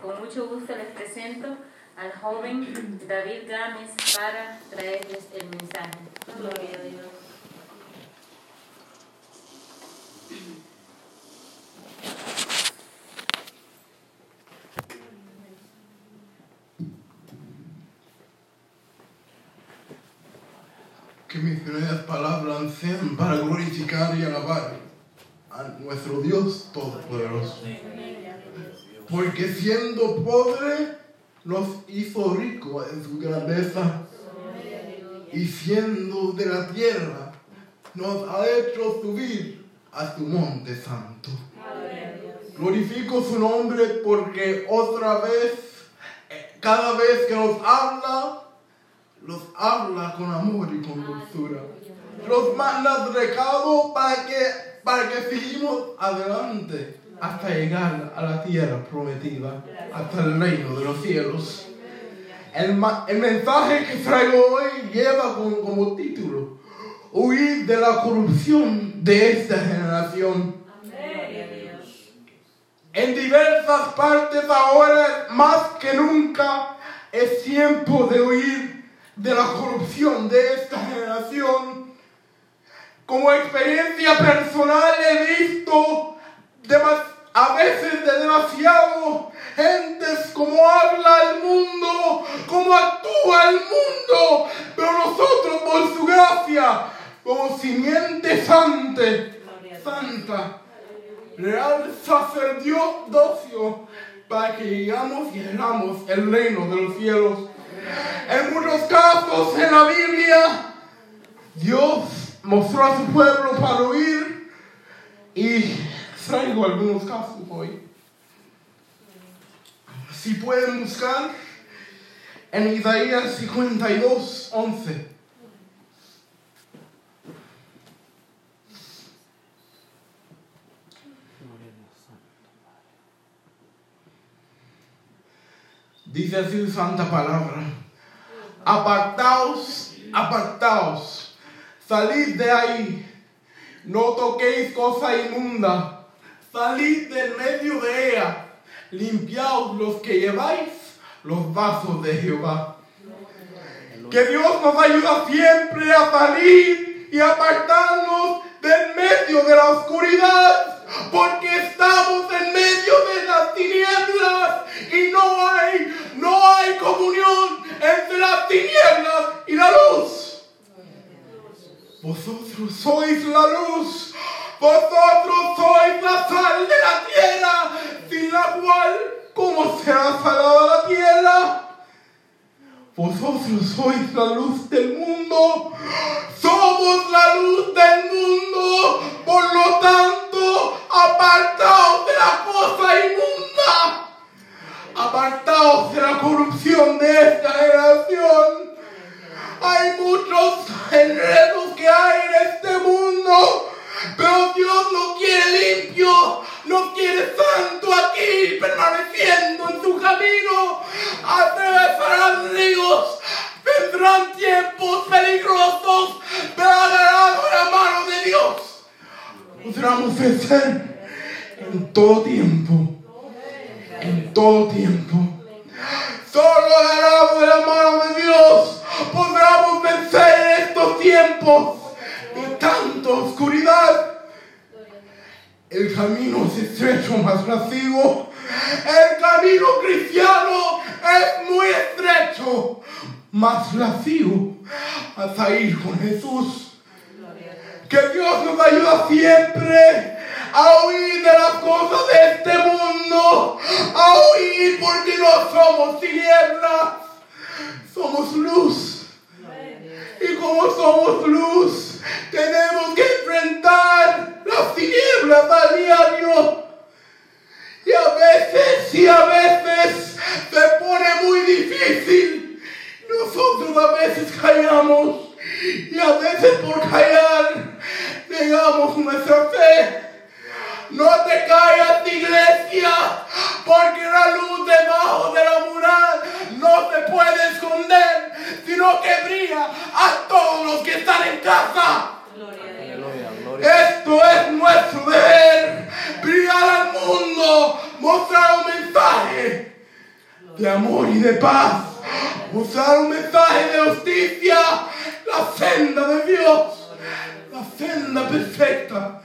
Con mucho gusto les presento al joven David Gámez para traerles el mensaje. Gloria a Dios. Que mis primeras palabras sean para glorificar y alabar a nuestro Dios Todopoderoso. Porque siendo pobre, nos hizo rico en su grandeza. Y siendo de la tierra, nos ha hecho subir a su monte santo. Glorifico su nombre porque otra vez, eh, cada vez que nos habla, los habla con amor y con dulzura. Los manda recado para que, para que seguimos adelante hasta llegar a la tierra prometida, hasta el reino de los cielos. El, el mensaje que traigo hoy lleva con- como título, huir de la corrupción de esta generación. En diversas partes ahora, más que nunca, es tiempo de huir de la corrupción de esta generación. Como experiencia personal he visto a veces de demasiado gentes como habla el mundo, como actúa el mundo, pero nosotros por su gracia, como simiente santa, santa, real sacerdocio, para que llegamos y hagamos el reino de los cielos. En muchos casos en la Biblia, Dios mostró a su pueblo para y traigo algunos casos hoy. Si pueden buscar en Isaías 52, 11. Dice así su santa palabra. Apartaos, apartaos, salid de ahí, no toquéis cosa inmunda, salid del medio de ella, limpiaos los que lleváis los vasos de Jehová. Que Dios nos ayuda siempre a salir y apartarnos del medio de la oscuridad, porque estamos en medio de las tinieblas y no hay, no hay comunión entre las tinieblas y la luz. Vosotros sois la luz, vosotros sois la sal de la tierra, sin la cual, ¿cómo será salada la tierra? Vosotros sois la luz del mundo, somos la luz del mundo, por lo tanto, en su camino. Atravesarán ríos, vendrán tiempos peligrosos, pero agarrados de la mano de Dios. Podremos vencer en todo tiempo, en todo tiempo. Solo agarrados de la mano de Dios podremos vencer estos tiempos de tanta oscuridad. El camino es estrecho, más vacío. El camino cristiano es muy estrecho, más vacío hasta ir con Jesús. Que Dios nos ayuda siempre a huir de las cosas de este mundo, a huir porque no somos tinieblas, somos luz. Y como somos luz, tenemos que enfrentar las tinieblas a diario. Sino que brilla a todos los que están en casa. Esto es nuestro deber, brillar al mundo, mostrar un mensaje de amor y de paz. Usar un mensaje de justicia, la senda de Dios, la senda perfecta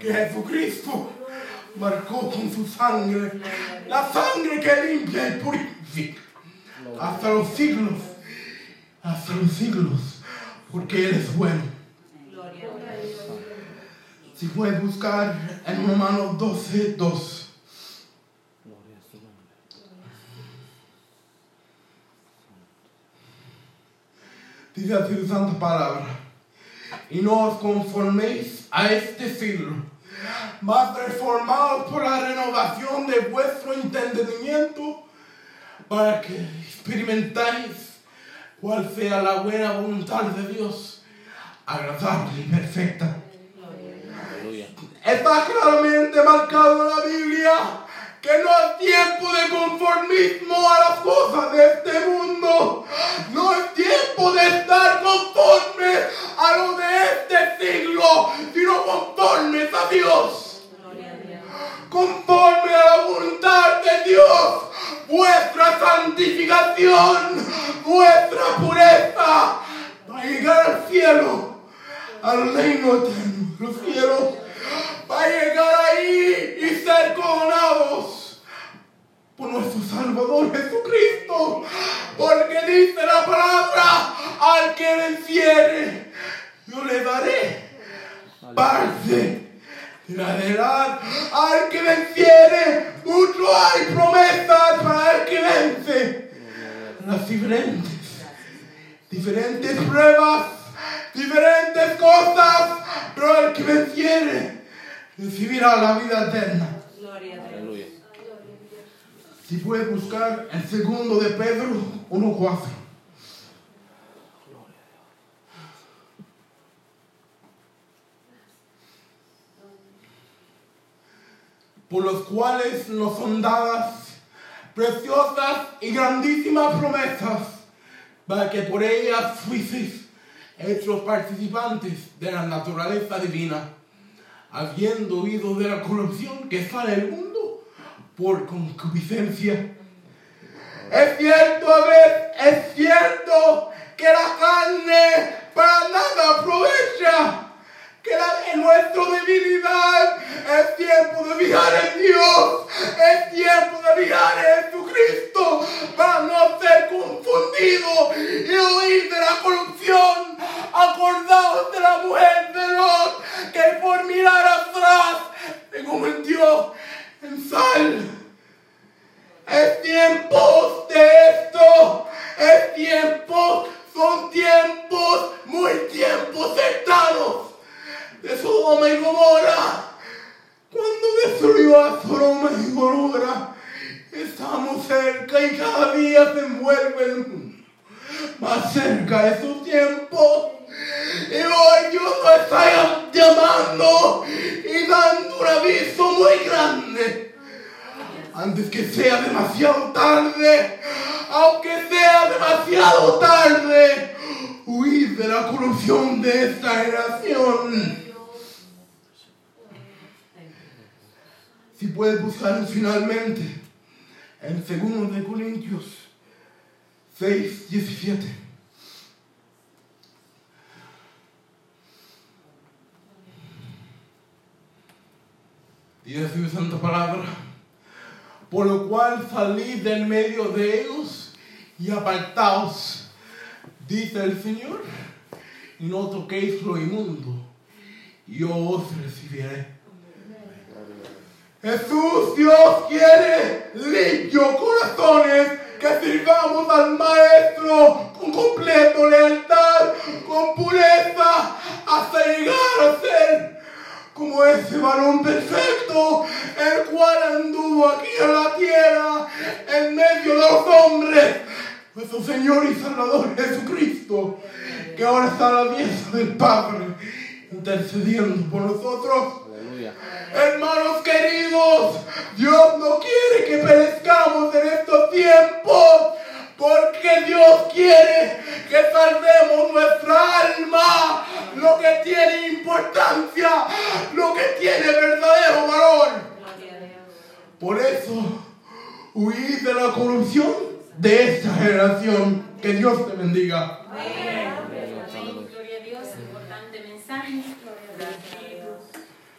que Jesucristo marcó con su sangre, la sangre que limpia y purifica hasta los siglos, hasta los siglos, porque Él es bueno. Si puedes buscar en Romanos 12, 2. Dice así su santa palabra. Y no os conforméis a este siglo, mas reformados por la renovación de vuestro entendimiento, para que experimentáis cuál sea la buena voluntad de Dios, agradable y perfecta. Está claramente marcado en la Biblia que no es tiempo de conformismo a las cosas de este al reino eterno, los cielos va a llegar ahí y ser coronados por nuestro Salvador Jesucristo. Porque dice la palabra, al que venciere, yo le daré parte heredad. Al que venciere, mucho hay promesas para el que vence. Las diferentes, diferentes pruebas, diferentes cosas, pero el que venciere, recibirá la vida eterna. Aleluya. Si puedes buscar el segundo de Pedro 1.4. Por los cuales nos son dadas preciosas y grandísimas promesas, para que por ellas fuisteis hechos participantes de la naturaleza divina habiendo huido de la corrupción que está en el mundo por concupiscencia. Es cierto, a ver, es cierto que la carne para nada aprovecha, nuestra debilidad. Es tiempo de fijar en Dios, es tiempo de fijar en Jesucristo. Para no ser confundido y huir de la corrupción. Acordaos de la mujer de Lot que por mirar atrás se convirtió en sal. Es tiempo de esto, es tiempo, son tiempos, muy tiempos cercanos de Sodoma y Gomorra. Cuando destruyó a Sodoma y Gomorra, estamos cerca y cada día se envuelve el mundo más cerca de su tiempo. Y hoy Dios nos está llamando y dando un aviso muy grande. Antes que sea demasiado tarde, aunque sea demasiado tarde, huir de la corrupción de esta generación. Si puedes buscar finalmente en 2 de Corintios 6, 17. Dice su santa palabra, por lo cual salid del medio de ellos y apartaos, dice el Señor, y no toquéis lo inmundo, y yo os recibiré. Jesús, Dios quiere limpios corazones que sirvamos al Maestro con completa lealtad, con pureza, hasta llegar a ser como ese varón perfecto, el cual anduvo aquí en la tierra, en medio de los hombres, nuestro Señor y Salvador Jesucristo, que ahora está a la diestra del Padre, intercediendo por nosotros. Aleluya. Hermanos queridos, Dios no quiere que perezcamos en estos tiempos, porque Dios quiere que salvemos nuestra alma, lo que tiene importancia, lo que tiene verdadero valor. Por eso, huir de la corrupción de esta generación. Que Dios te bendiga. Amén.